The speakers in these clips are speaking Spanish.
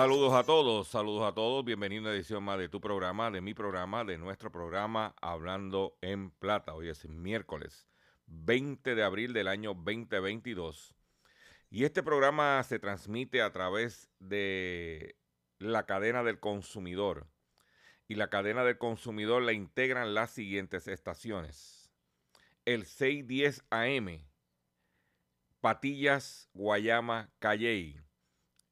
Saludos a todos, saludos a todos. Bienvenido a una edición más de tu programa, de mi programa, de nuestro programa Hablando en Plata. Hoy es miércoles 20 de abril del año 2022. Y este programa se transmite a través de la cadena del consumidor. Y la cadena del consumidor la integran las siguientes estaciones. El 610 AM, Patillas, Guayama, Calley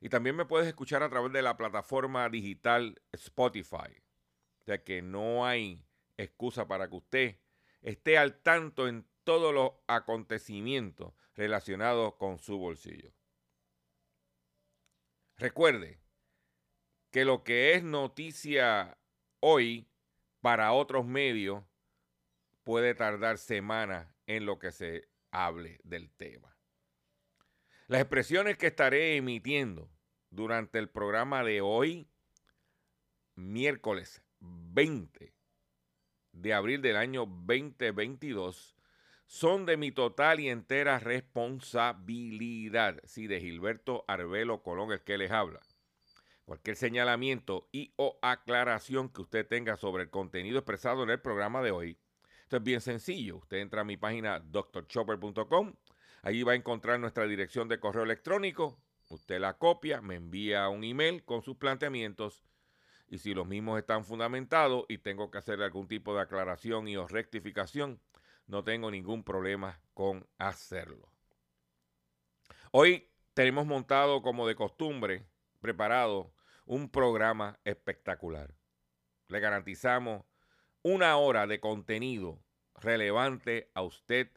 Y también me puedes escuchar a través de la plataforma digital Spotify. O sea que no hay excusa para que usted esté al tanto en todos los acontecimientos relacionados con su bolsillo. Recuerde que lo que es noticia hoy para otros medios puede tardar semanas en lo que se hable del tema. Las expresiones que estaré emitiendo durante el programa de hoy, miércoles 20 de abril del año 2022, son de mi total y entera responsabilidad. Sí, de Gilberto Arbelo Colón, el que les habla. Cualquier señalamiento y o aclaración que usted tenga sobre el contenido expresado en el programa de hoy, esto es bien sencillo. Usted entra a mi página drchopper.com, Allí va a encontrar nuestra dirección de correo electrónico. Usted la copia, me envía un email con sus planteamientos y si los mismos están fundamentados y tengo que hacer algún tipo de aclaración y o rectificación, no tengo ningún problema con hacerlo. Hoy tenemos montado como de costumbre, preparado, un programa espectacular. Le garantizamos una hora de contenido relevante a usted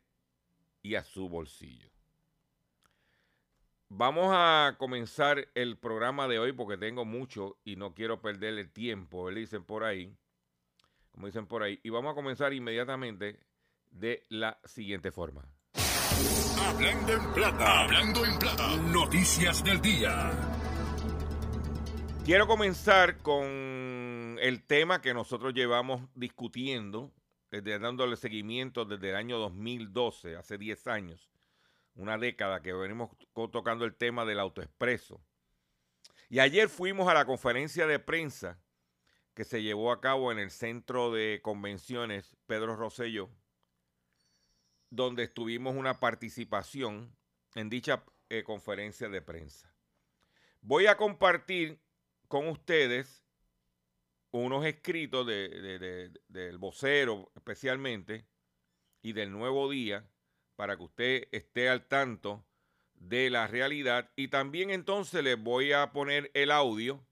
y a su bolsillo. Vamos a comenzar el programa de hoy porque tengo mucho y no quiero perder el tiempo, le dicen por ahí. como dicen por ahí. Y vamos a comenzar inmediatamente de la siguiente forma. Hablando en plata, hablando en plata, noticias del día. Quiero comenzar con el tema que nosotros llevamos discutiendo, dándole seguimiento desde el año 2012, hace 10 años, una década que venimos tocando el tema del autoexpreso. Y ayer fuimos a la conferencia de prensa que se llevó a cabo en el Centro de Convenciones Pedro Rosselló, donde tuvimos una participación en dicha eh, conferencia de prensa. Voy a compartir con ustedes unos escritos del vocero especialmente y del nuevo día para que usted esté al tanto de la realidad y también entonces les voy a poner el audio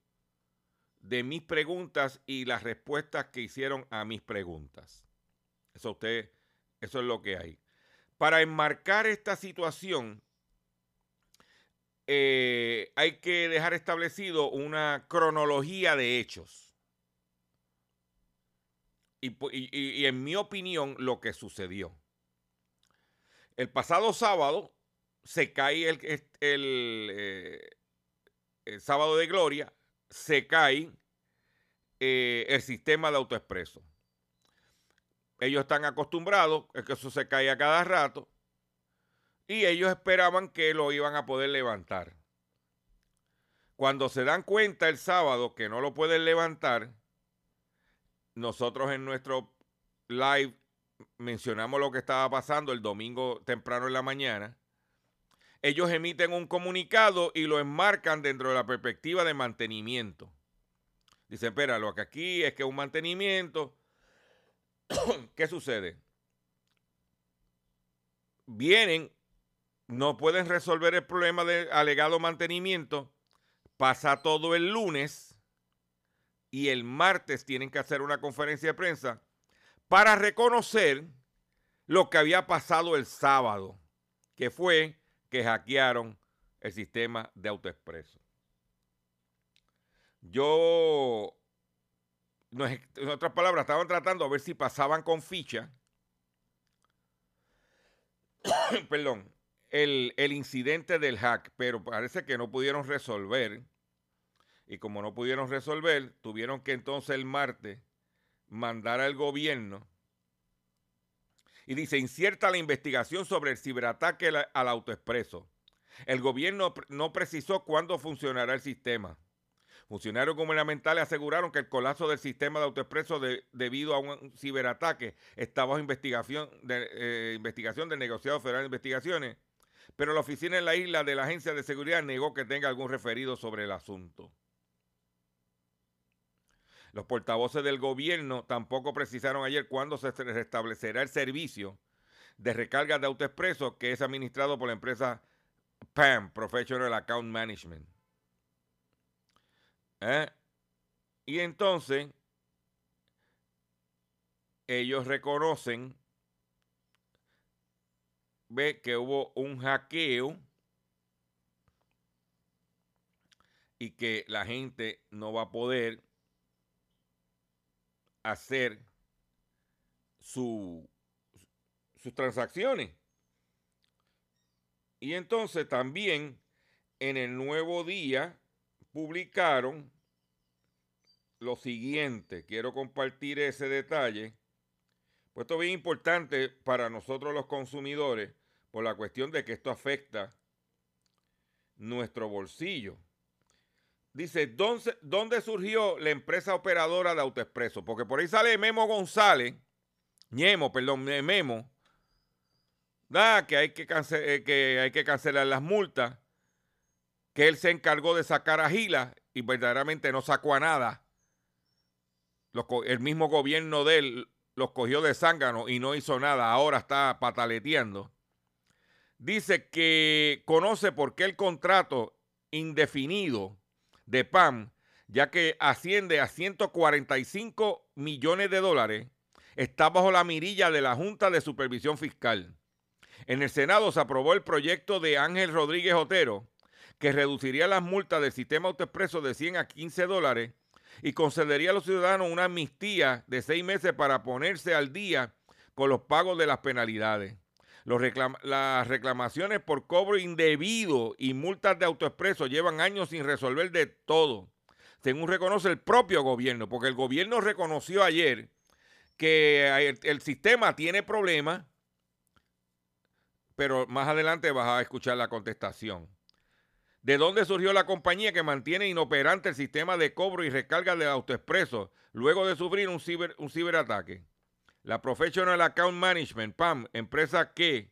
de mis preguntas y las respuestas que hicieron a mis preguntas. Eso usted, eso es lo que hay. Para enmarcar esta situación, eh, hay que dejar establecido una cronología de hechos. Y, en mi opinión, lo que sucedió. El pasado sábado se cae el, eh, el sábado de gloria, se cae eh, el sistema de autoexpreso. Ellos están acostumbrados a que eso se cae a cada rato y ellos esperaban que lo iban a poder levantar. Cuando se dan cuenta el sábado que no lo pueden levantar, nosotros en nuestro live mencionamos lo que estaba pasando el domingo temprano en la mañana. Ellos emiten un comunicado y lo enmarcan dentro de la perspectiva de mantenimiento. Dicen, espera, lo que aquí es que un mantenimiento. ¿Qué sucede? Vienen, no pueden resolver el problema de alegado mantenimiento, pasa todo el lunes y el martes tienen que hacer una conferencia de prensa para reconocer lo que había pasado el sábado, que fue que hackearon el sistema de autoexpreso. Yo, en otras palabras, estaban tratando a ver si pasaban con ficha, perdón, el, el incidente del hack, pero parece que no pudieron resolver. Y como no pudieron resolver, tuvieron que entonces el martes mandar al gobierno y dice, incierta la investigación sobre el ciberataque al autoexpreso. El gobierno no precisó cuándo funcionará el sistema. Funcionarios gubernamentales aseguraron que el colapso del sistema de autoexpreso debido a un ciberataque está bajo investigación, de, eh, investigación del negociado federal de investigaciones, pero la oficina en la isla de la agencia de seguridad negó que tenga algún referido sobre el asunto. Los portavoces del gobierno tampoco precisaron ayer cuándo se restablecerá el servicio de recarga de autoexpreso que es administrado por la empresa PAM, Professional Account Management. ¿Eh? Y entonces, ellos reconocen ve que hubo un hackeo y que la gente no va a poder hacer su, sus transacciones. Y entonces también en el nuevo día publicaron lo siguiente. Quiero compartir ese detalle. Pues esto es bien importante para nosotros los consumidores por la cuestión de que esto afecta nuestro bolsillo. Dice, ¿dónde, ¿dónde surgió la empresa operadora de AutoExpreso? Porque por ahí sale Memo González, Ñemo, perdón, Memo, da que hay que, eh, que hay que cancelar las multas que él se encargó de sacar a Gila y verdaderamente no sacó a nada. el mismo gobierno de él los cogió de zángano y no hizo nada. Ahora está pataleteando. Dice que conoce por qué el contrato indefinido de PAM, ya que asciende a 145 millones de dólares, está bajo la mirilla de la Junta de Supervisión Fiscal. En el Senado se aprobó el proyecto de Ángel Rodríguez Otero, que reduciría las multas del sistema autoexpreso de 100 a 15 dólares y concedería a los ciudadanos una amnistía de seis meses para ponerse al día con los pagos de las penalidades. Las reclamaciones por cobro indebido y multas de autoexpreso llevan años sin resolver de todo, según reconoce el propio gobierno, porque el gobierno reconoció ayer que el sistema tiene problemas, pero más adelante vas a escuchar la contestación. ¿De dónde surgió la compañía que mantiene inoperante el sistema de cobro y recarga de autoexpreso luego de sufrir un ciberataque? La Professional Account Management, PAM, empresa que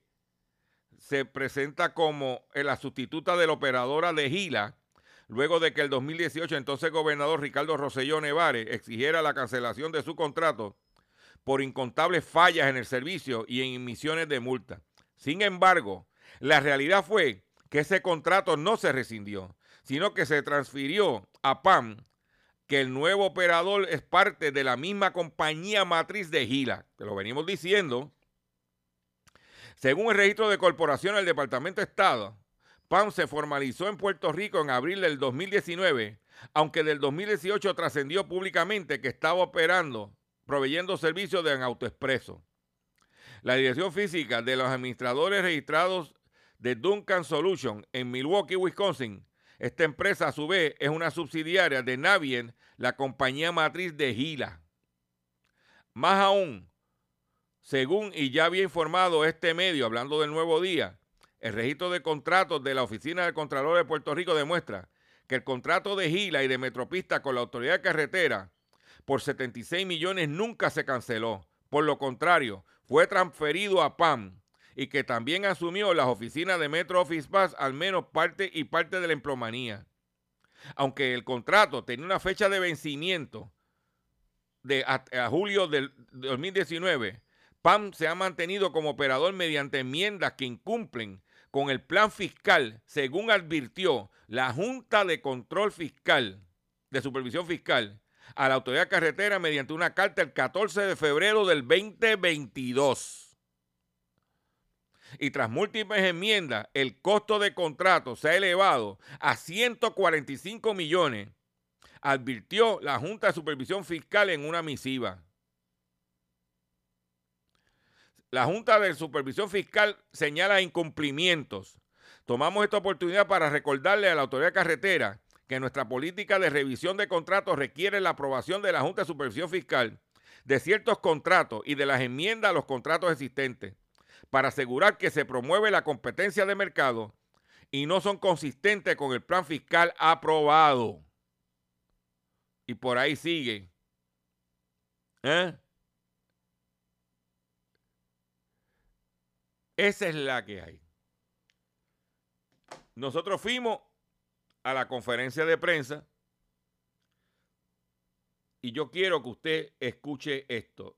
se presenta como la sustituta de la operadora de Gila, luego de que el 2018 entonces gobernador Ricardo Rosselló Nevares exigiera la cancelación de su contrato por incontables fallas en el servicio y en emisiones de multa. Sin embargo, la realidad fue que ese contrato no se rescindió, sino que se transfirió a PAM que el nuevo operador es parte de la misma compañía matriz de Gila, que lo venimos diciendo. Según el registro de corporación del Departamento de Estado, PAM se formalizó en Puerto Rico en abril del 2019, aunque del 2018 trascendió públicamente que estaba operando, proveyendo servicios de autoexpreso. La dirección física de los administradores registrados de Duncan Solution en Milwaukee, Wisconsin, esta empresa, a su vez, es una subsidiaria de Navien, la compañía matriz de Gila. Más aún, según y ya había informado este medio, hablando del nuevo día, el registro de contratos de la Oficina del Contralor de Puerto Rico demuestra que el contrato de Gila y de Metropista con la Autoridad Carretera por 76 millones nunca se canceló. Por lo contrario, fue transferido a PAM, y que también asumió las oficinas de Metro Office Pass al menos parte y parte de la emplomanía. Aunque el contrato tenía una fecha de vencimiento de a, julio del 2019, PAM se ha mantenido como operador mediante enmiendas que incumplen con el plan fiscal, según advirtió la Junta de Control Fiscal, de Supervisión Fiscal, a la Autoridad Carretera mediante una carta el 14 de febrero del 2022 y tras múltiples enmiendas, el costo de contrato se ha elevado a 145 millones, advirtió la Junta de Supervisión Fiscal en una misiva. La Junta de Supervisión Fiscal señala incumplimientos. Tomamos esta oportunidad para recordarle a la autoridad carretera que nuestra política de revisión de contratos requiere la aprobación de la Junta de Supervisión Fiscal de ciertos contratos y de las enmiendas a los contratos existentes para asegurar que se promueve la competencia de mercado y no son consistentes con el plan fiscal aprobado. Y por ahí sigue. ¿Eh? Esa es la que hay. Nosotros fuimos a la conferencia de prensa y yo quiero que usted escuche esto.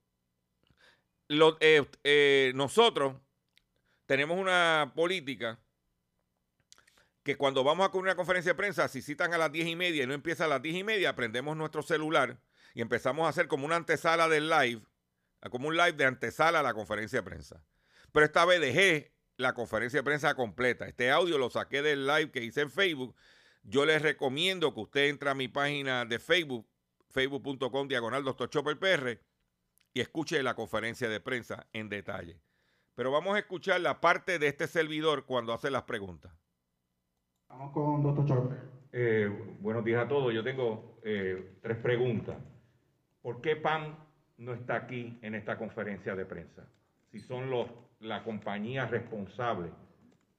Eh, eh, nosotros tenemos una política que cuando vamos a una conferencia de prensa, si citan a las diez y media y no empieza a las diez y media, prendemos nuestro celular y empezamos a hacer como una antesala del live, como un live de antesala a la conferencia de prensa. Pero esta vez dejé la conferencia de prensa completa. Este audio lo saqué del live que hice en Facebook. Yo les recomiendo que usted entre a mi página de Facebook, facebook.com diagonal Dr. Chopper y escuche la conferencia de prensa en detalle. Pero vamos a escuchar la parte de este servidor cuando hace las preguntas. Vamos con Dr. Chopper. Eh, buenos días a todos. Yo tengo eh, tres preguntas. ¿Por qué PAM no está aquí en esta conferencia de prensa? Si son los, la compañía responsable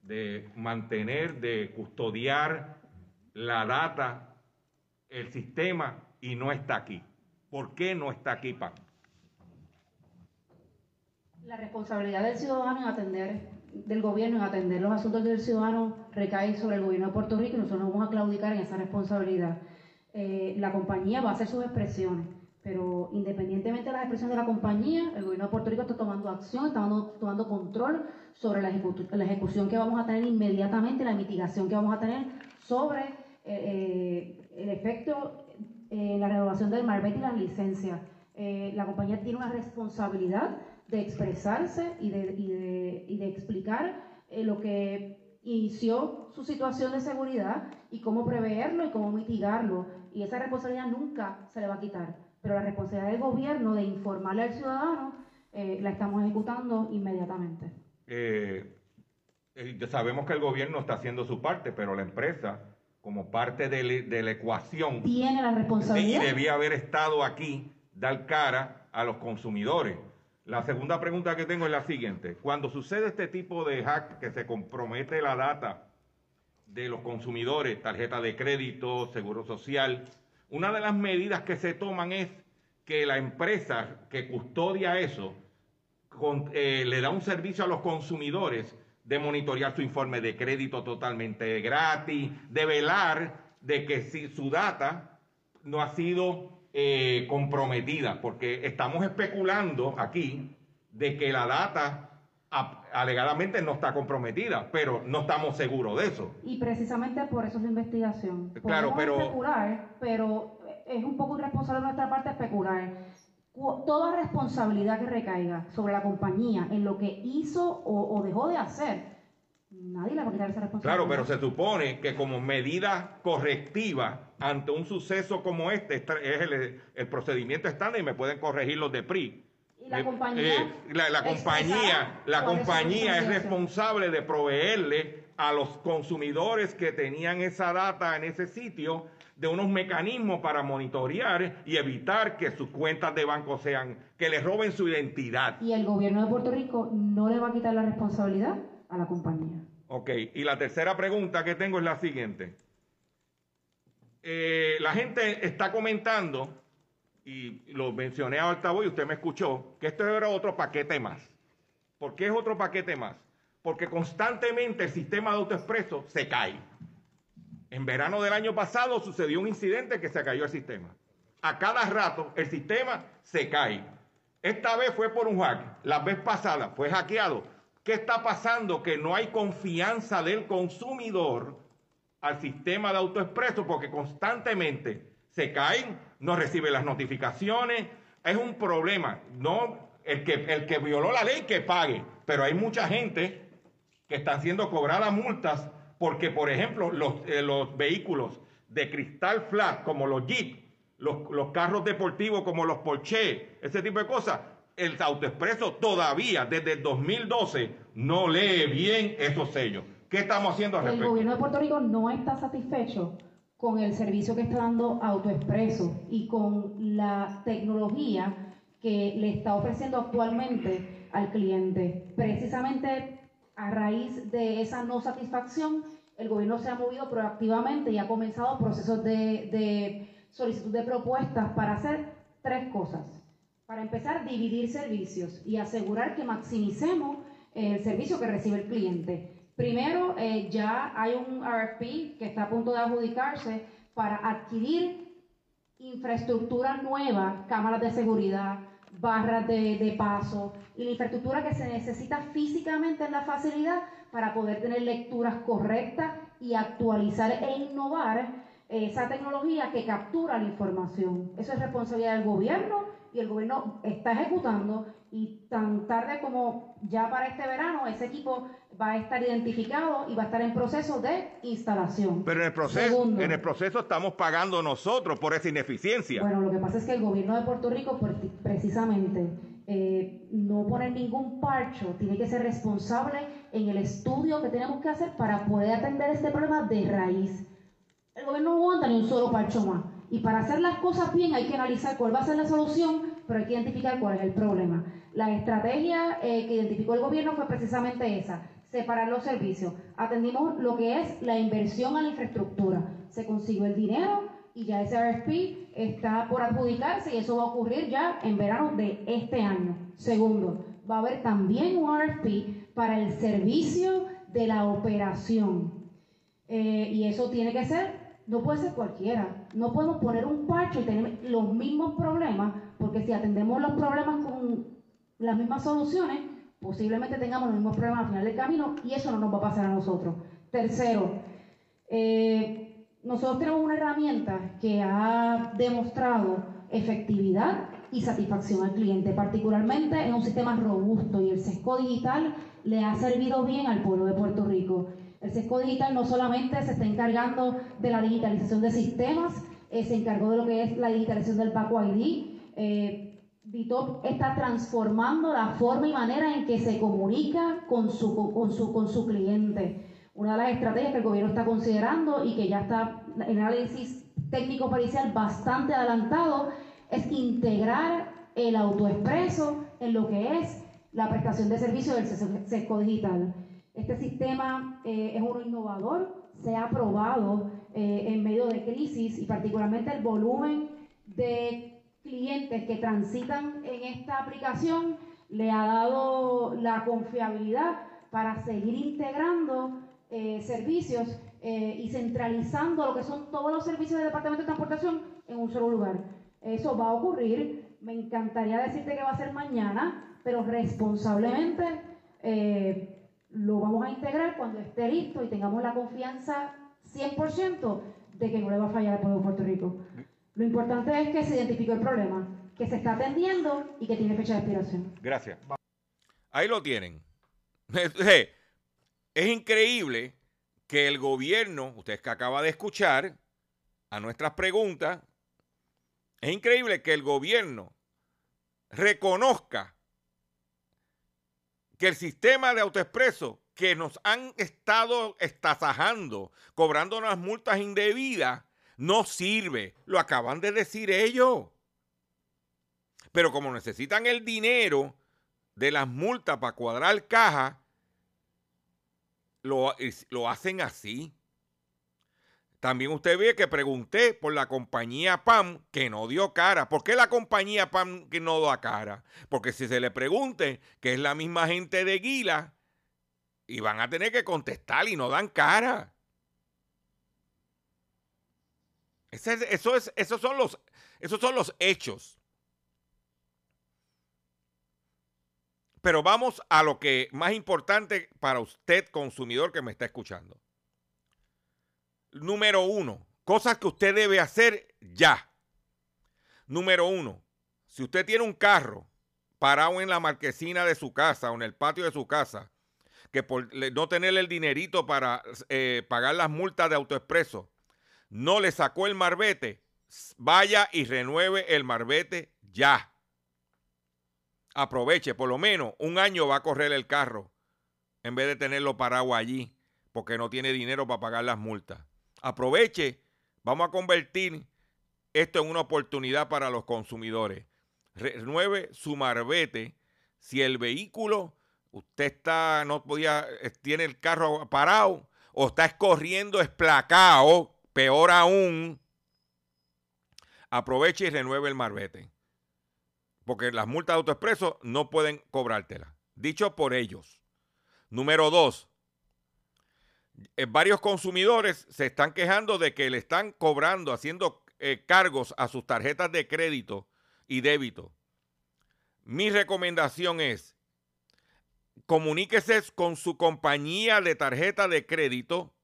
de mantener, de custodiar la data, el sistema, y no está aquí. ¿Por qué no está aquí PAM? La responsabilidad del ciudadano en atender, del gobierno en atender los asuntos del ciudadano recae sobre el gobierno de Puerto Rico y nosotros nos vamos a claudicar en esa responsabilidad. Eh, la compañía va a hacer sus expresiones, pero independientemente de las expresiones de la compañía, el gobierno de Puerto Rico está tomando acción, está tomando, control sobre la, ejecución que vamos a tener inmediatamente, la mitigación que vamos a tener sobre eh, eh, el efecto en la renovación del Marbete y las licencias. la compañía tiene una responsabilidad de expresarse y de, y de, y de explicar eh, lo que inició su situación de seguridad y cómo preverlo y cómo mitigarlo y esa responsabilidad nunca se le va a quitar. Pero la responsabilidad del gobierno de informarle al ciudadano eh, la estamos ejecutando inmediatamente. Eh, eh, sabemos que el gobierno está haciendo su parte, pero la empresa, como parte de, le- de la ecuación, Tiene la y responsabilidad. debía haber estado aquí, dar cara a los consumidores. La segunda pregunta que tengo es la siguiente. Cuando sucede este tipo de hack que se compromete la data de los consumidores, tarjeta de crédito, seguro social, una de las medidas que se toman es que la empresa que custodia eso eh, le da un servicio a los consumidores de monitorear su informe de crédito totalmente gratis, de velar de que si su data no ha sido eh, comprometida, porque estamos especulando aquí de que la data a- alegadamente no está comprometida, pero no estamos seguros de eso. Y precisamente por eso es la investigación. Claro, Podemos pero- especular, pero es un poco irresponsable de nuestra parte especular. Cu- Toda responsabilidad que recaiga sobre la compañía en lo que hizo o, o dejó de hacer, nadie le va a quitar esa responsabilidad. Claro, pero se supone que como medida correctiva ante un suceso como este, es el, el procedimiento estándar y me pueden corregir los de PRI. Y la Eh, compañía eh, la, la compañía, la compañía es responsable de proveerle a los consumidores que tenían esa data en ese sitio de unos mecanismos para monitorear y evitar que sus cuentas de banco sean, que les roben su identidad. Y el gobierno de Puerto Rico no le va a quitar la responsabilidad a la compañía. Ok, y la tercera pregunta que tengo es la siguiente. Eh, la gente está comentando, y lo mencioné ahorita voy, usted me escuchó, que esto era otro paquete más. ¿Por qué es otro paquete más? Porque constantemente el sistema de autoexpreso se cae. En verano del año pasado sucedió un incidente que se cayó el sistema. A cada rato el sistema se cae. Esta vez fue por un hack. La vez pasada fue hackeado. ¿Qué está pasando? Que no hay confianza del consumidor al sistema de autoexpreso porque constantemente se caen, no recibe las notificaciones. Es un problema. No, el que, el que violó la ley que pague. Pero hay mucha gente que están siendo cobradas multas porque, por ejemplo, los, eh, los vehículos de cristal flat, como los Jeep, los, los carros deportivos como los Porsche, ese tipo de cosas, el autoexpreso todavía, desde el 2012, no lee bien esos sellos. ¿Qué estamos haciendo al El respecto? gobierno de Puerto Rico no está satisfecho con el servicio que está dando AutoExpreso y con la tecnología que le está ofreciendo actualmente al cliente. Precisamente a raíz de esa no satisfacción, el gobierno se ha movido proactivamente y ha comenzado procesos de, de solicitud de propuestas para hacer tres cosas. Para empezar, dividir servicios y asegurar que maximicemos el servicio que recibe el cliente. Primero, eh, ya hay un RFP que está a punto de adjudicarse para adquirir infraestructura nueva, cámaras de seguridad, barras de, de paso y la infraestructura que se necesita físicamente en la facilidad para poder tener lecturas correctas y actualizar e innovar esa tecnología que captura la información. Eso es responsabilidad del gobierno y el gobierno está ejecutando y tan tarde como ya para este verano ese equipo va a estar identificado y va a estar en proceso de instalación. Pero en el proceso, Segundo. en el proceso estamos pagando nosotros por esa ineficiencia. Bueno, lo que pasa es que el gobierno de Puerto Rico, precisamente, eh, no poner ningún parcho, tiene que ser responsable en el estudio que tenemos que hacer para poder atender este problema de raíz. El gobierno no aguanta ni un solo parcho más. Y para hacer las cosas bien hay que analizar cuál va a ser la solución, pero hay que identificar cuál es el problema. La estrategia eh, que identificó el gobierno fue precisamente esa, separar los servicios. Atendimos lo que es la inversión a la infraestructura. Se consiguió el dinero y ya ese RFP está por adjudicarse y eso va a ocurrir ya en verano de este año. Segundo, va a haber también un RFP para el servicio de la operación. Eh, y eso tiene que ser, no puede ser cualquiera. No podemos poner un parche y tener los mismos problemas, porque si atendemos los problemas con las mismas soluciones, posiblemente tengamos los mismos problemas al final del camino y eso no nos va a pasar a nosotros. Tercero, eh, nosotros tenemos una herramienta que ha demostrado efectividad y satisfacción al cliente, particularmente en un sistema robusto y el SESCO digital le ha servido bien al pueblo de Puerto Rico. El SESCO digital no solamente se está encargando de la digitalización de sistemas eh, se encargó de lo que es la digitalización del Paco ID. Eh, DITOP está transformando la forma y manera en que se comunica con su, con su, con su cliente. Una de las estrategias que el gobierno está considerando y que ya está en análisis técnico parcial bastante adelantado es integrar el autoexpreso en lo que es la prestación de servicios del SESCO digital. Este sistema eh, es uno innovador, se ha aprobado eh, en medio de crisis y particularmente el volumen de clientes que transitan en esta aplicación le ha dado la confiabilidad para seguir integrando eh, servicios y centralizando lo que son todos los servicios del Departamento de Transportación en un solo lugar. Eso va a ocurrir, me encantaría decirte que va a ser mañana, pero responsablemente lo vamos a integrar cuando esté listo y tengamos la confianza 100% de que no le va a fallar al pueblo de Puerto Rico. Lo importante es que se identificó el problema, que se está atendiendo y que tiene fecha de expiración. Gracias. Ahí lo tienen. Es increíble que el gobierno, ustedes que acaba de escuchar a nuestras preguntas, es increíble que el gobierno reconozca que el sistema de autoexpreso que nos han estado estasajando, cobrando unas multas indebidas, no sirve. Lo acaban de decir ellos. Pero como necesitan el dinero de las multas para cuadrar caja, lo, lo hacen así. También usted ve que pregunté por la compañía PAM que no dio cara. ¿Por qué la compañía PAM que no da cara? Porque si se le pregunte que es la misma gente de Guila, y van a tener que contestar y no dan cara. eso es, esos, son los, esos son los hechos. Pero vamos a lo que más importante para usted, consumidor que me está escuchando número uno, cosas que usted debe hacer ya. Número uno, si usted tiene un carro parado en la marquesina de su casa o en el patio de su casa, que por no tener el dinerito para eh, pagar las multas de autoexpreso, no le sacó el marbete, vaya y renueve el marbete ya. Aproveche, por lo menos un año va a correr el carro en vez de tenerlo parado allí porque no tiene dinero para pagar las multas aproveche, vamos a convertir esto en una oportunidad para los consumidores. Renueve su marbete. Si el vehículo, usted está, no podía, eh, tiene el carro parado o está escorriendo esplacado, peor aún, aproveche y renueve el marbete. Porque las multas de autoexpreso no pueden cobrártela. Dicho por ellos. Número dos, varios consumidores se están quejando de que le están cobrando, haciendo eh, cargos a sus tarjetas de crédito y débito. Mi recomendación es, comuníquese con su compañía de tarjeta de crédito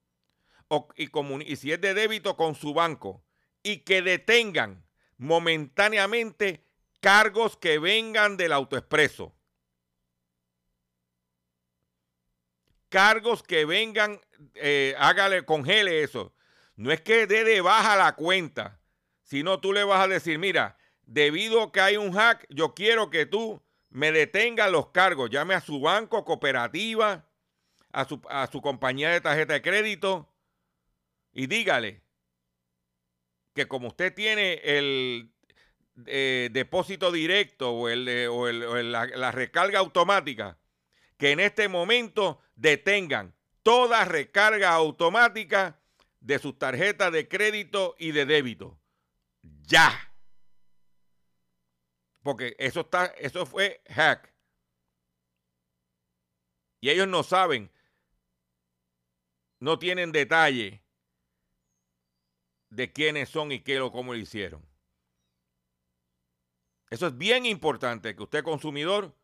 y, y si es de débito con su banco y que detengan momentáneamente cargos que vengan del autoexpreso. cargos que vengan, eh, hágale, congele eso. No es que dé de baja la cuenta, sino tú le vas a decir, mira, debido a que hay un hack, yo quiero que tú me detengas los cargos. Llame a su banco, cooperativa, a su, a su compañía de tarjeta de crédito y dígale que como usted tiene el eh, depósito directo o, el, o, la recarga automática, que en este momento detengan toda recarga automática de sus tarjetas de crédito y de débito. Ya. Porque eso está, eso fue hack. Y ellos no saben, no tienen detalle de quiénes son y qué o cómo lo hicieron. Eso es bien importante que usted consumidor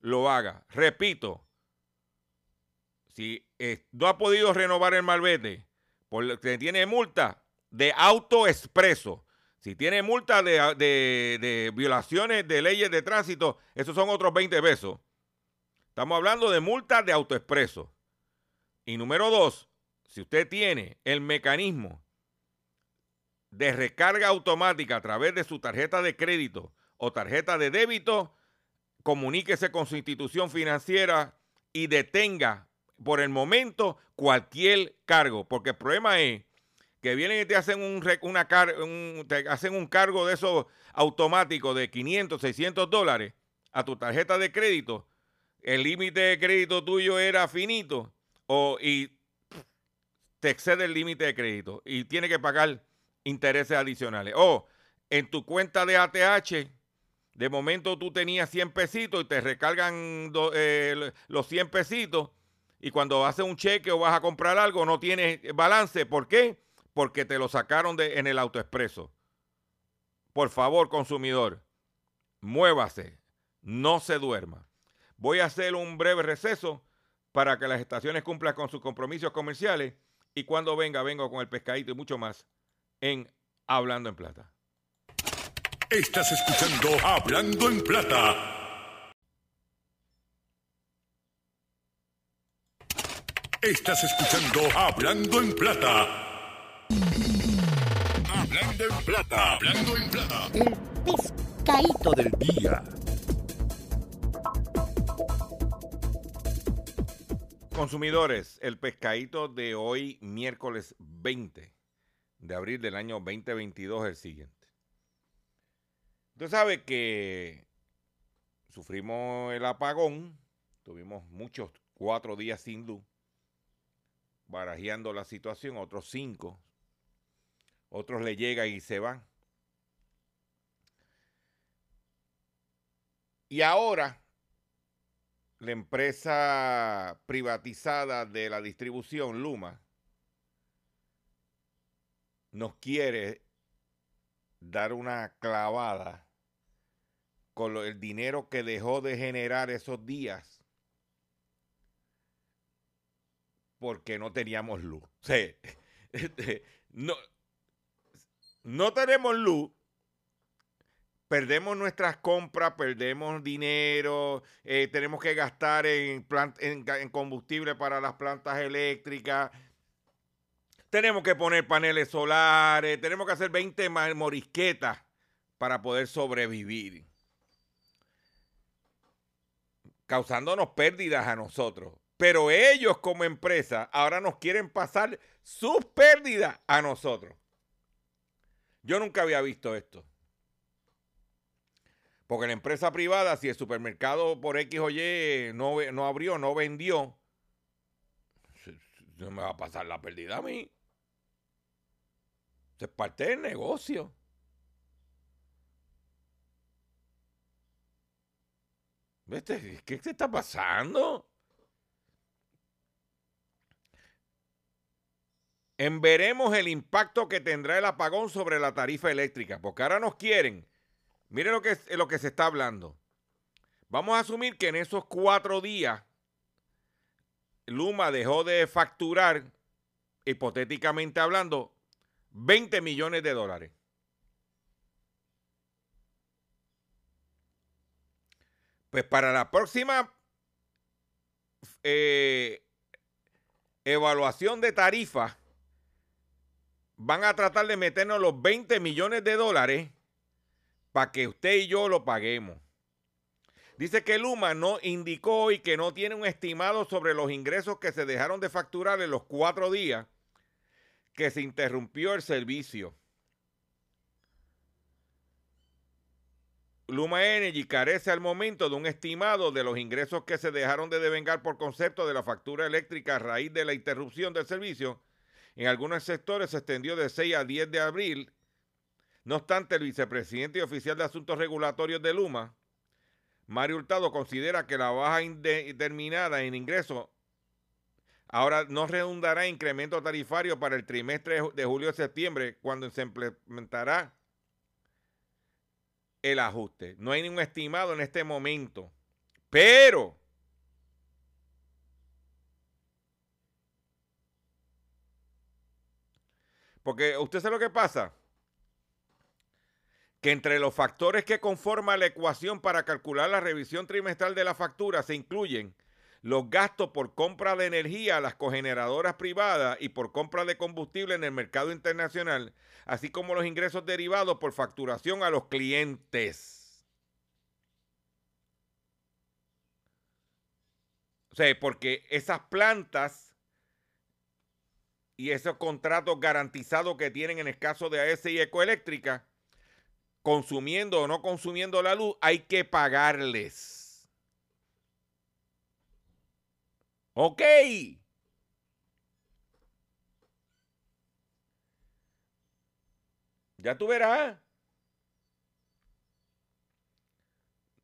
lo haga. Repito, si no ha podido renovar el malvete, porque tiene multa de auto expreso. Si tiene multa de, violaciones de leyes de tránsito, esos son otros 20 pesos. Estamos hablando de multa de autoexpreso. Y número dos, si usted tiene el mecanismo de recarga automática a través de su tarjeta de crédito o tarjeta de débito, comuníquese con su institución financiera y detenga por el momento cualquier cargo, porque el problema es que vienen y te hacen un, una te hacen un cargo de esos automáticos de 500, 600 dólares a tu tarjeta de crédito, el límite de crédito tuyo era finito o, y te excede el límite de crédito y tiene que pagar intereses adicionales. O en tu cuenta de ATH, de momento tú tenías 100 pesitos y te recargan eh, los 100 pesitos y cuando haces un cheque o vas a comprar algo no tienes balance. ¿Por qué? Porque te lo sacaron de, en el autoexpreso. Por favor, consumidor, muévase, no se duerma. Voy a hacer un breve receso para que las estaciones cumplan con sus compromisos comerciales y cuando venga, vengo con el pescadito y mucho más en Hablando en Plata. Estás escuchando Hablando en Plata. Estás escuchando Hablando en Plata. Hablando en Plata. Hablando en Plata. El pescadito del día. Consumidores, el pescadito de hoy, miércoles 20 de abril del año 2022, es el siguiente. Usted sabe que sufrimos el apagón, tuvimos muchos cuatro días sin luz, barajeando la situación, otros cinco, otros le llegan y se van. Y ahora la empresa privatizada de la distribución, Luma, nos quiere dar una clavada con el dinero que dejó de generar esos días porque no teníamos luz. no, no tenemos luz perdemos nuestras compras, perdemos dinero, eh, tenemos que gastar en, combustible para las plantas eléctricas, tenemos que poner paneles solares, tenemos que hacer 20 morisquetas para poder sobrevivir, causándonos pérdidas a nosotros. Pero ellos como empresa ahora nos quieren pasar sus pérdidas a nosotros. Yo nunca había visto esto. Porque la empresa privada, si el supermercado por X o Y no, no abrió, no vendió, no me va a pasar la pérdida a mí. es parte del negocio. ¿Qué se está pasando? En veremos el impacto que tendrá el apagón sobre la tarifa eléctrica, porque ahora nos quieren Mire lo que, lo que se está hablando. Vamos a asumir que en esos cuatro días Luma dejó de facturar, hipotéticamente hablando, 20 millones de dólares. Pues para la próxima eh, evaluación de tarifa, van a tratar de meternos los 20 millones de dólares para que usted y yo lo paguemos. Dice que Luma no indicó y que no tiene un estimado sobre los ingresos que se dejaron de facturar en los cuatro días que se interrumpió el servicio. Luma Energy carece al momento de un estimado de los ingresos que se dejaron de devengar por concepto de la factura eléctrica a raíz de la interrupción del servicio. En algunos sectores se extendió de 6 a 10 de abril no obstante, el vicepresidente y oficial de Asuntos Regulatorios de Luma, Mario Hurtado, considera que la baja indeterminada en ingresos ahora no redundará en incremento tarifario para el trimestre de julio y septiembre, cuando se implementará el ajuste. No hay ningún estimado en este momento. Pero porque usted sabe lo que pasa que entre los factores que conforman la ecuación para calcular la revisión trimestral de la factura se incluyen los gastos por compra de energía a las cogeneradoras privadas y por compra de combustible en el mercado internacional, así como los ingresos derivados por facturación a los clientes. O sea, porque esas plantas y esos contratos garantizados que tienen en el caso de AES y Ecoeléctrica, consumiendo o no consumiendo la luz, hay que pagarles. Ok. Ya tú verás.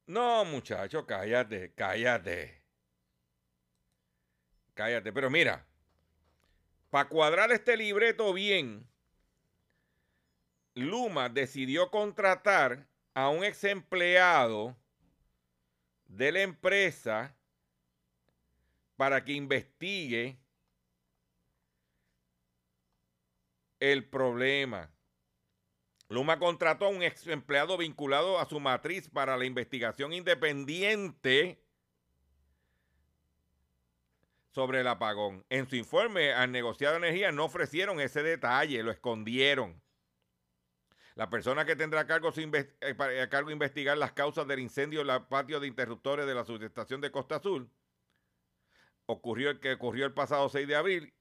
No, muchacho, cállate, cállate. Cállate, pero mira, para cuadrar este libreto bien, Luma decidió contratar a un ex empleado de la empresa para que investigue el problema. Luma contrató a un ex empleado vinculado a su matriz para la investigación independiente sobre el apagón. En su informe al negociado de energía no ofrecieron ese detalle, lo escondieron. La persona que tendrá a cargo, eh, a cargo investigar las causas del incendio en la patio de interruptores de la subestación de Costa Azul, ocurrió el que ocurrió el pasado 6 de abril.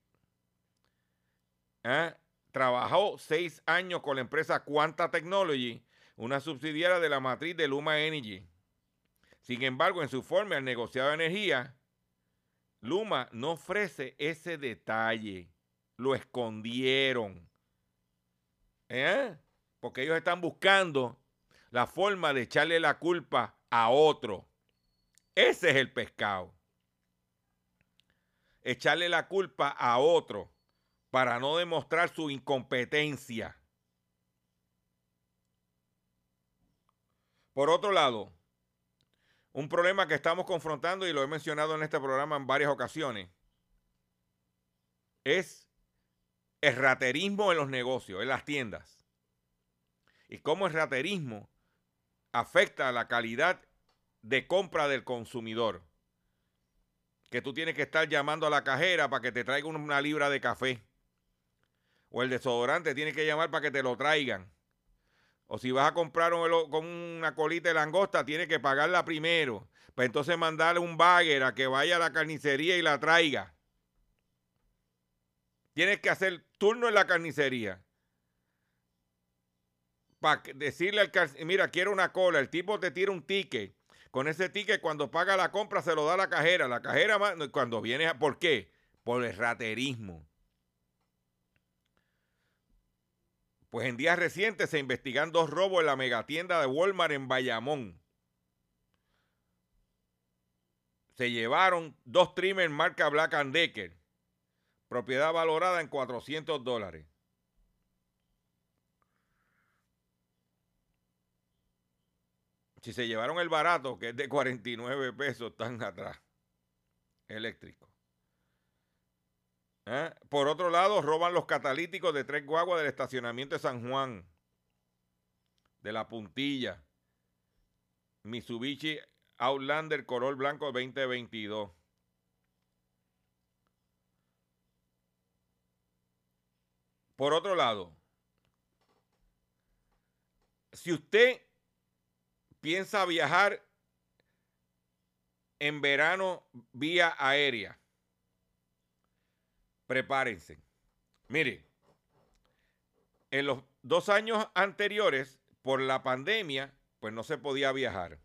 ¿ah? Trabajó seis años con la empresa Quanta Technology, una subsidiaria de la matriz de Luma Energy. Sin embargo, en su informe al negociado de energía, Luma no ofrece ese detalle. Lo escondieron. ¿Eh? porque ellos están buscando la forma de echarle la culpa a otro. Ese es el pescado. Echarle la culpa a otro para no demostrar su incompetencia. Por otro lado, un problema que estamos confrontando y lo he mencionado en este programa en varias ocasiones es el raterismo en los negocios, en las tiendas y cómo el raterismo afecta la calidad de compra del consumidor. Que tú tienes que estar llamando a la cajera para que te traiga una libra de café. O el desodorante tienes que llamar para que te lo traigan. O si vas a comprar con una colita de langosta, tienes que pagarla primero. Para entonces mandarle un bagger a que vaya a la carnicería y la traiga. Tienes que hacer turno en la carnicería para decirle al mira, quiero una cola, el tipo te tira un ticket. Con ese ticket, cuando paga la compra, se lo da a la cajera. La cajera, cuando viene, ¿por qué? Por el raterismo. Pues en días recientes se investigan dos robos en la megatienda de Walmart en Bayamón. Se llevaron dos trimmers marca Black Decker, propiedad valorada en 400 dólares. Si se llevaron el barato, que es de 49 pesos, están atrás. Eléctrico. ¿Eh? Por otro lado, roban los catalíticos de tres guaguas del estacionamiento de San Juan. De la puntilla. Mitsubishi Outlander Color Blanco 2022. Por otro lado, si usted piensa viajar en verano vía aérea, prepárense. Mire, en los dos años anteriores, por la pandemia, pues no se podía viajar.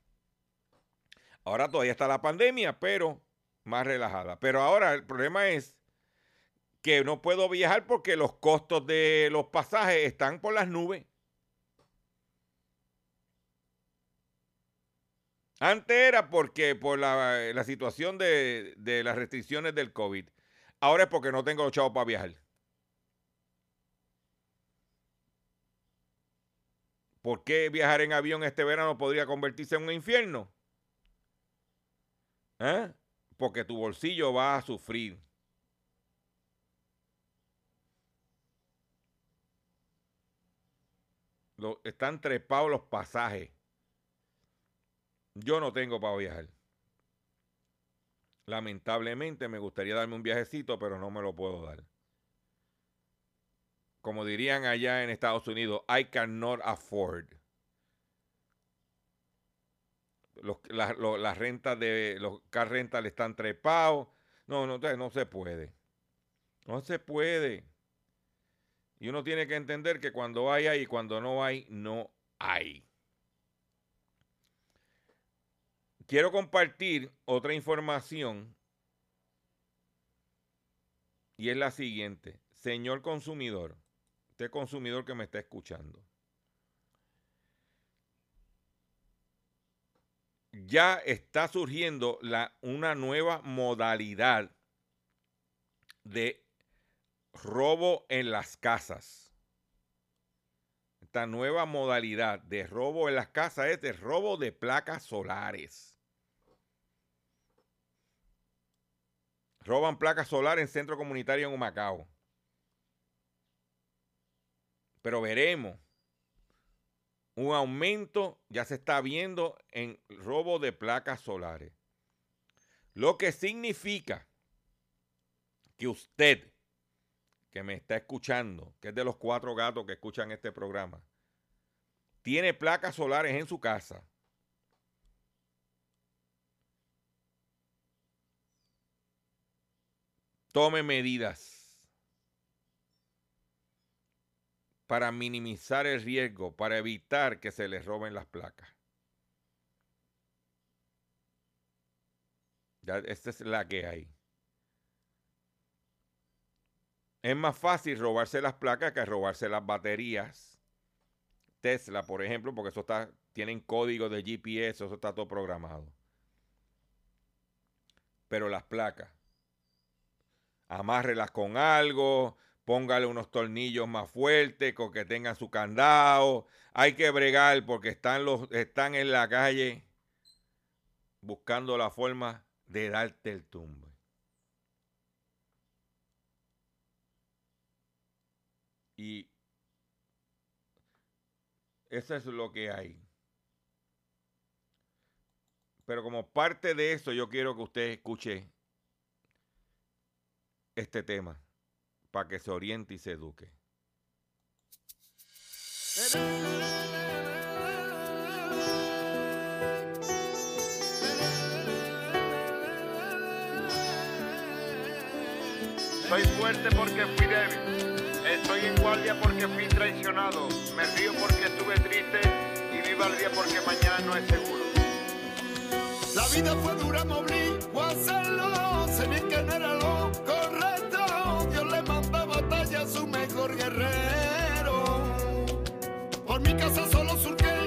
Ahora todavía está la pandemia, pero más relajada. Pero ahora el problema es que no puedo viajar porque los costos de los pasajes están por las nubes. Antes era porque por la, situación de, las restricciones del COVID. Ahora es porque no tengo los chavos para viajar. ¿Por qué viajar en avión este verano podría convertirse en un infierno? ¿Eh? Porque tu bolsillo va a sufrir. están trepados los pasajes. Yo no tengo para viajar. Lamentablemente me gustaría darme un viajecito, pero no me lo puedo dar. Como dirían allá en Estados Unidos, I cannot afford. las rentas de los car rentas le están trepados. No, no, no se puede. No se puede. Y uno tiene que entender que cuando hay, hay y cuando no hay, no hay. Quiero compartir otra información y es la siguiente. Señor consumidor, usted consumidor que me está escuchando. Ya está surgiendo la, una nueva modalidad de robo en las casas. Esta nueva modalidad de robo en las casas es de robo de placas solares. Roban placas solares en centro comunitario en Humacao. Pero veremos un aumento, ya se está viendo en robo de placas solares. Lo que significa que usted que me está escuchando, que es de los cuatro gatos que escuchan este programa, tiene placas solares en su casa, tome medidas para minimizar el riesgo, para evitar que se les roben las placas. esta es la que hay. Es más fácil robarse las placas que robarse las baterías. Tesla, por ejemplo, porque eso está, tienen código de GPS, eso está todo programado. Pero las placas, amárrelas con algo, póngale unos tornillos más fuertes, con que tengan su candado. Hay que bregar porque están, los, están en la calle buscando la forma de darte el tumbo. Y eso es lo que hay. Pero como parte de eso, yo quiero que usted escuche este tema para que se oriente y se eduque. Soy fuerte porque fui débil. Estoy en guardia porque fui traicionado. Me río porque estuve triste y viva el día porque mañana no es seguro. La vida fue dura, me obligo a hacerlo. Sé bien que no era guerrero. Por mi casa solo surqué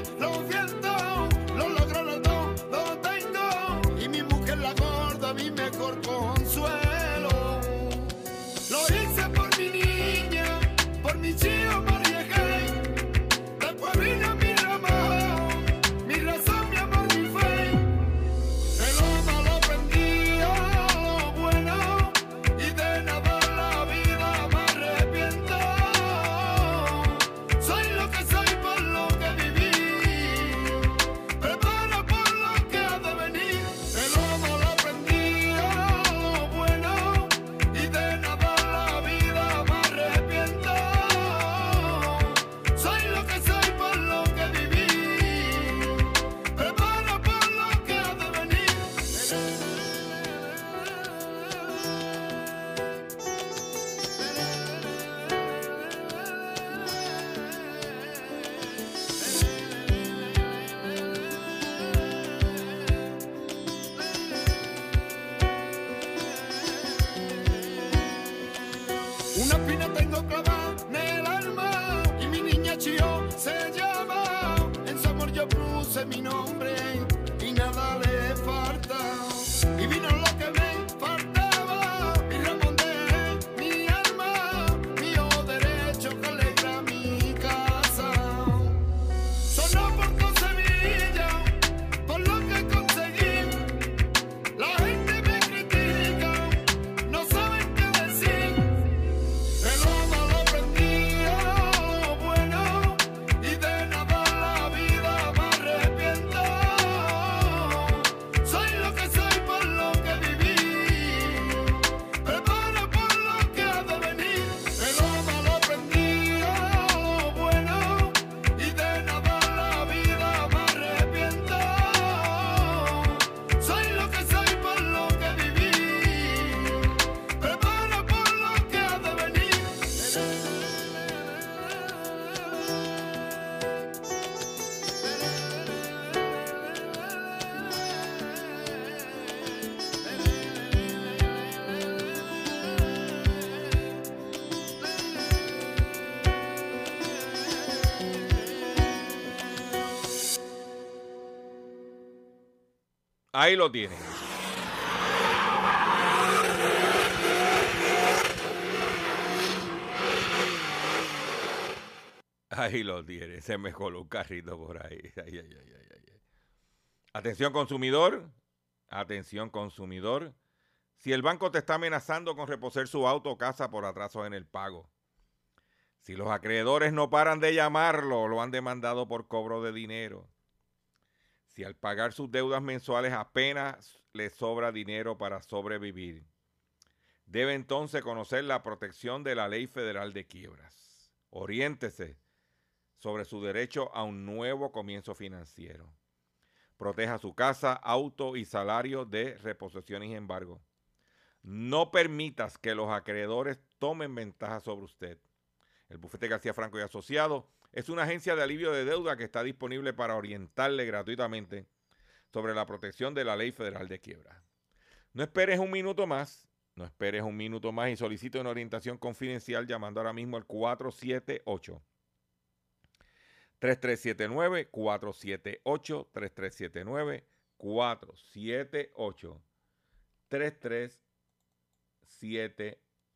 Ahí lo tienen. Ahí lo tiene. Se me coló un carrito por ahí. Ay, ay, ay. Atención consumidor. Atención consumidor. Si el banco te está amenazando con reposer su auto o casa por atrasos en el pago. Si los acreedores no paran de llamarlo, lo han demandado por cobro de dinero. Si al pagar sus deudas mensuales apenas le sobra dinero para sobrevivir. Debe entonces conocer la protección de la Ley Federal de Quiebras. Oriéntese sobre su derecho a un nuevo comienzo financiero. Proteja su casa, auto y salario de reposición y embargo. No permitas que los acreedores tomen ventaja sobre usted. El bufete García Franco y Asociado es una agencia de alivio de deuda que está disponible para orientarle gratuitamente sobre la protección de la ley federal de quiebra. No esperes un minuto más, no esperes un minuto más y solicite una orientación confidencial llamando ahora mismo al 478 3379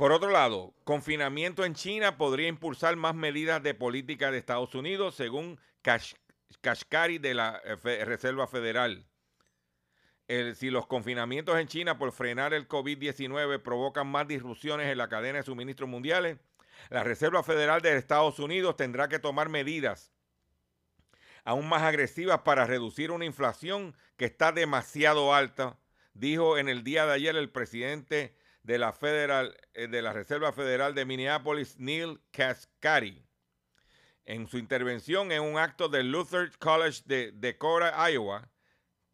Por otro lado, confinamiento en China podría impulsar más medidas de política de Estados Unidos, según Kash Kashkari de la eh, Reserva Federal. Si los confinamientos en China por frenar el COVID-19 provocan más disrupciones en la cadena de suministros mundiales, la Reserva Federal de Estados Unidos tendrá que tomar medidas aún más agresivas para reducir una inflación que está demasiado alta, dijo en el día de ayer el presidente de la, Federal, eh, de la Reserva Federal de Minneapolis, Neil Kashkari. En su intervención en un acto del Luther College de Decorah, Iowa,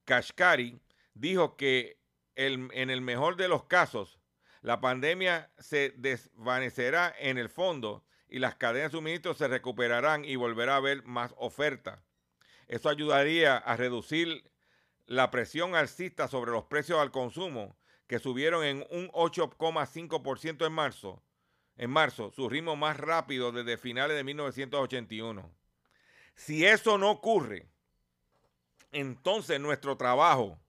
Kashkari dijo que el, en el mejor de los casos, la pandemia se desvanecerá en el fondo y las cadenas de suministro se recuperarán y volverá a haber más oferta. Eso ayudaría a reducir la presión alcista sobre los precios al consumo, que subieron en un 8,5% en marzo, en marzo, su ritmo más rápido desde finales de 1981. Si eso no ocurre, entonces nuestro trabajo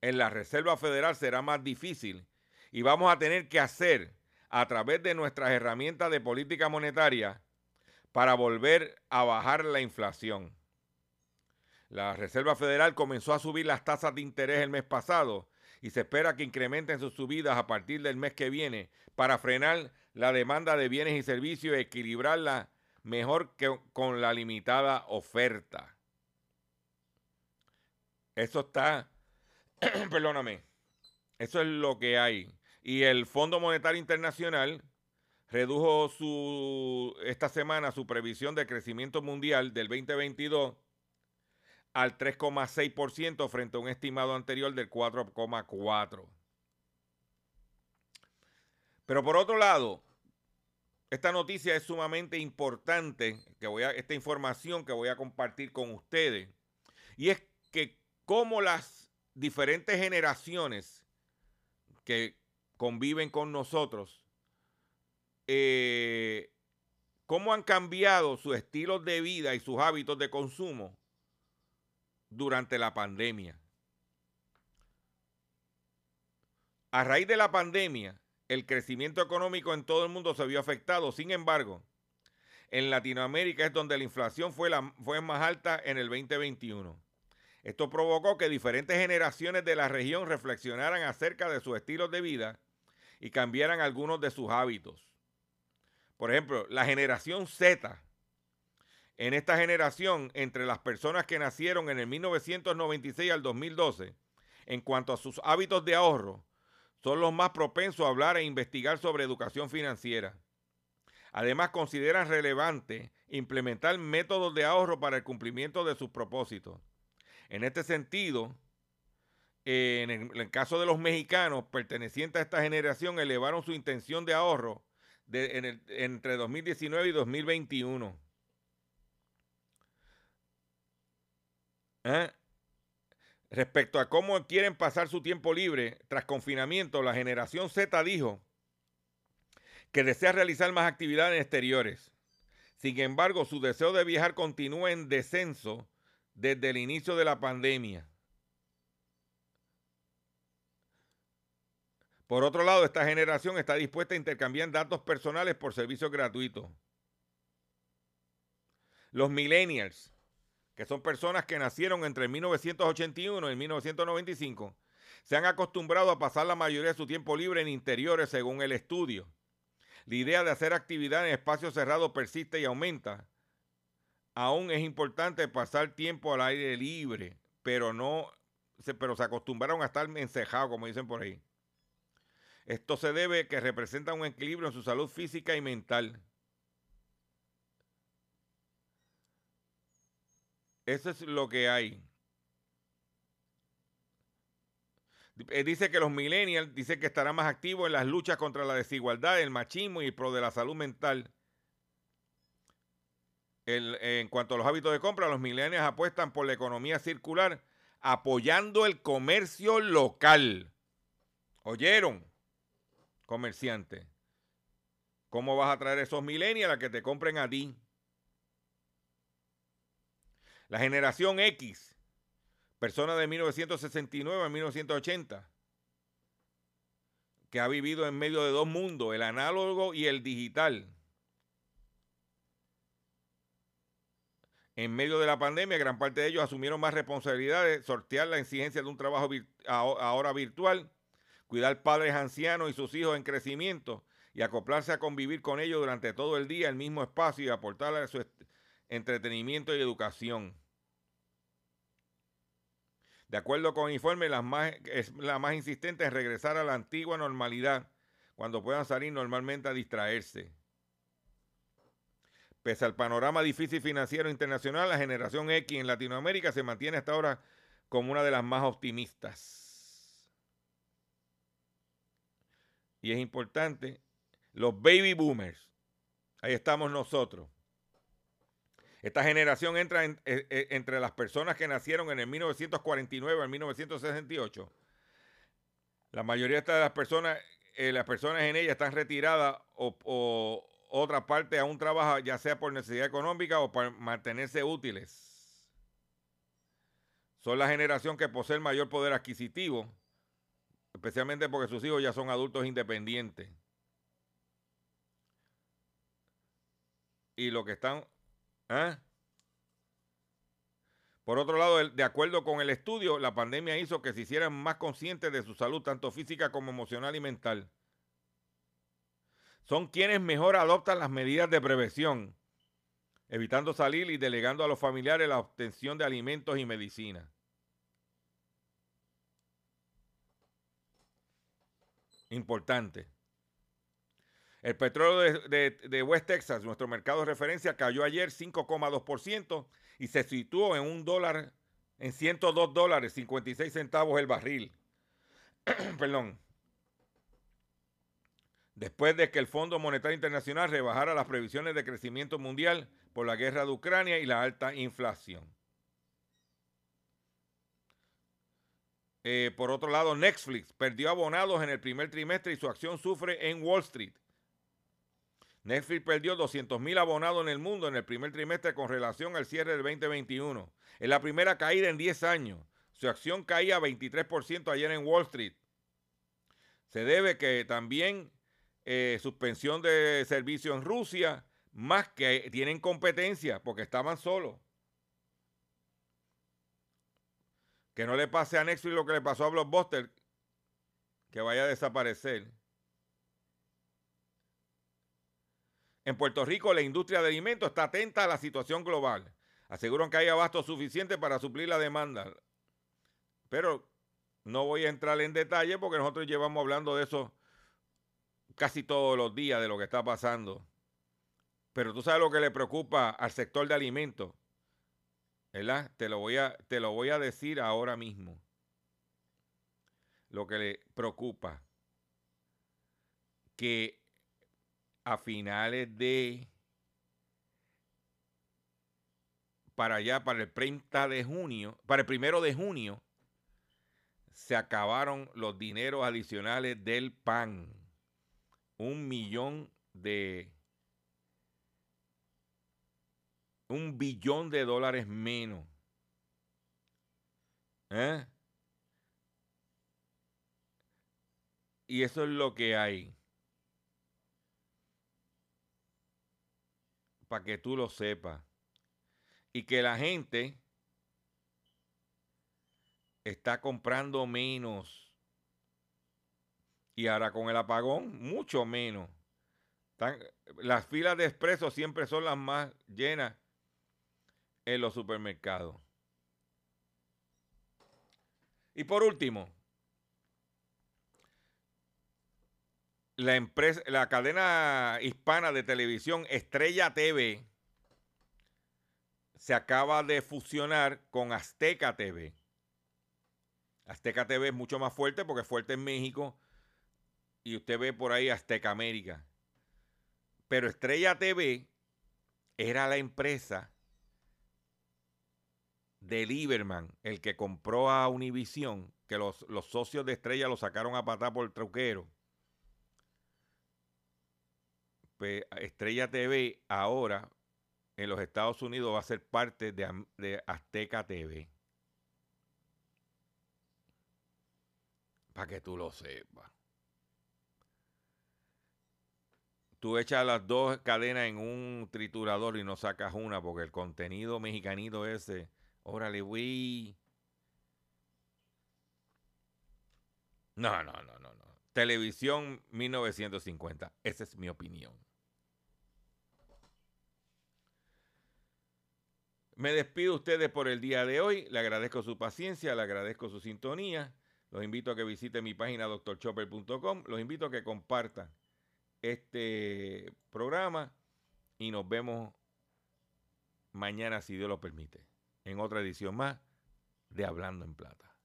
en la Reserva Federal será más difícil y vamos a tener que hacer a través de nuestras herramientas de política monetaria para volver a bajar la inflación. La Reserva Federal comenzó a subir las tasas de interés el mes pasado y se espera que incrementen sus subidas a partir del mes que viene para frenar la demanda de bienes y servicios y equilibrarla mejor que con la limitada oferta. Eso está, perdóname, eso es lo que hay. Y el Fondo Monetario Internacional redujo su, esta semana su previsión de crecimiento mundial del 2022 al 3,6% frente a un estimado anterior del 4,4%. Pero por otro lado, esta noticia es sumamente importante, que voy a, esta información que voy a compartir con ustedes, y es que como las diferentes generaciones que conviven con nosotros, eh, cómo han cambiado sus estilos de vida y sus hábitos de consumo durante la pandemia. A raíz de la pandemia, el crecimiento económico en todo el mundo se vio afectado. Sin embargo, en Latinoamérica es donde la inflación fue, la, fue más alta en el 2021. Esto provocó que diferentes generaciones de la región reflexionaran acerca de sus estilos de vida y cambiaran algunos de sus hábitos. Por ejemplo, la generación Z. En esta generación, entre las personas que nacieron en el 1996 al 2012, en cuanto a sus hábitos de ahorro, son los más propensos a hablar e investigar sobre educación financiera. Además, consideran relevante implementar métodos de ahorro para el cumplimiento de sus propósitos. En este sentido, eh, en, el, caso de los mexicanos pertenecientes a esta generación, elevaron su intención de ahorro de- en el- entre 2019 y 2021. ¿Eh? Respecto a cómo quieren pasar su tiempo libre tras confinamiento, la generación Z dijo que desea realizar más actividades exteriores. Sin embargo, su deseo de viajar continúa en descenso desde el inicio de la pandemia. Por otro lado, esta generación está dispuesta a intercambiar datos personales por servicios gratuitos. Los millennials, que son personas que nacieron entre 1981 y 1995, se han acostumbrado a pasar la mayoría de su tiempo libre en interiores según el estudio. La idea de hacer actividad en espacios cerrados persiste y aumenta. Aún es importante pasar tiempo al aire libre, pero no se, pero se acostumbraron a estar encejados, como dicen por ahí. Esto se debe que representa un equilibrio en su salud física y mental. Eso es lo que hay. Eh, Dice que los millennials dice que estarán más activos en las luchas contra la desigualdad, el machismo y pro de la salud mental. El- en cuanto a los hábitos de compra, los millennials apuestan por la economía circular, apoyando el comercio local. ¿Oyeron? Comerciante. ¿Cómo vas a traer esos millennials a que te compren a ti? La generación X, persona de 1969 a 1980, que ha vivido en medio de dos mundos, el análogo y el digital. En medio de la pandemia, gran parte de ellos asumieron más responsabilidades, sortear la exigencia de un trabajo ahora virtual, cuidar padres ancianos y sus hijos en crecimiento y acoplarse a convivir con ellos durante todo el día el mismo espacio y aportarle su est- entretenimiento y educación. De acuerdo con el informe, la más, la más insistente es regresar a la antigua normalidad cuando puedan salir normalmente a distraerse. Pese al panorama difícil financiero internacional, la generación X en Latinoamérica se mantiene hasta ahora como una de las más optimistas. Y es importante, los baby boomers, ahí estamos nosotros. Esta generación entra en- eh, eh, entre las personas que nacieron en el 1949 al 1968. La mayoría de las personas, eh, las personas en ella están retiradas o, otra parte aún trabaja, ya sea por necesidad económica o para mantenerse útiles. Son la generación que posee el mayor poder adquisitivo, especialmente porque sus hijos ya son adultos independientes. Y lo que están ¿Ah? Por otro lado, de acuerdo con el estudio, la pandemia hizo que se hicieran más conscientes de su salud, tanto física como emocional y mental. Son quienes mejor adoptan las medidas de prevención, evitando salir y delegando a los familiares la obtención de alimentos y medicina. Importante. El petróleo de, West Texas, nuestro mercado de referencia, cayó ayer 5,2% y se situó en un dólar, en 102 dólares 56 centavos el barril. Perdón. Después de que el Fondo Monetario Internacional rebajara las previsiones de crecimiento mundial por la guerra de Ucrania y la alta inflación. Eh, por otro lado, Netflix perdió abonados en el primer trimestre y su acción sufre en Wall Street. Netflix perdió 200 mil abonados en el mundo en el primer trimestre con relación al cierre del 2021. Es la primera caída en 10 años. Su acción caía 23% ayer en Wall Street. Se debe que también eh, suspensión de servicio en Rusia, más que tienen competencia porque estaban solos. Que no le pase a Netflix lo que le pasó a Blockbuster, que vaya a desaparecer. En Puerto Rico, la industria de alimentos está atenta a la situación global. Aseguran que hay abasto suficiente para suplir la demanda. Pero no voy a entrar en detalle porque nosotros llevamos hablando de eso casi todos los días, de lo que está pasando. Pero tú sabes lo que le preocupa al sector de alimentos. ¿verdad? Te lo voy a, te lo voy a decir ahora mismo. Lo que le preocupa. Que a finales de para allá, para el 30 de junio, para el primero de junio, se acabaron los dineros adicionales del PAN. Un millón de... Un billón de dólares menos. ¿Eh? Y eso es lo que hay. Para que tú lo sepas. Y que la gente está comprando menos. Y ahora con el apagón, mucho menos. las filas de expreso siempre son las más llenas en los supermercados. Y por último, la empresa, la cadena hispana de televisión Estrella TV se acaba de fusionar con Azteca TV. Azteca TV es mucho más fuerte porque es fuerte en México y usted ve por ahí Azteca América. Pero Estrella TV era la empresa de Lieberman, el que compró a Univision, que los, los socios de Estrella lo sacaron a patar por el truquero. Estrella TV ahora en los Estados Unidos va a ser parte de, de Azteca TV. Para que tú lo sepas. Tú echas las dos cadenas en un triturador y no sacas una porque el contenido mexicanito ese, órale, güey. No, no, no, no, no. Televisión 1950. Esa es mi opinión. Me despido de ustedes por el día de hoy. Le agradezco su paciencia, le agradezco su sintonía. Los invito a que visiten mi página doctorchopper.com. Los invito a que compartan este programa y nos vemos mañana, si Dios lo permite, en otra edición más de Hablando en Plata.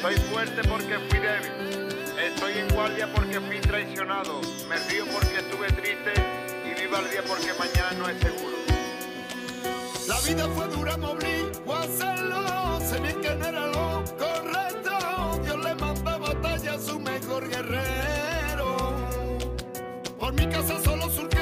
Soy fuerte porque fui débil. Estoy en guardia porque fui traicionado. Me río porque estuve triste y vivo al día porque mañana no es seguro. La vida fue dura, me obligó a hacerlo. Sé bien que no era lo correcto. Dios le manda batalla a su mejor guerrero. Por mi casa solo surgió.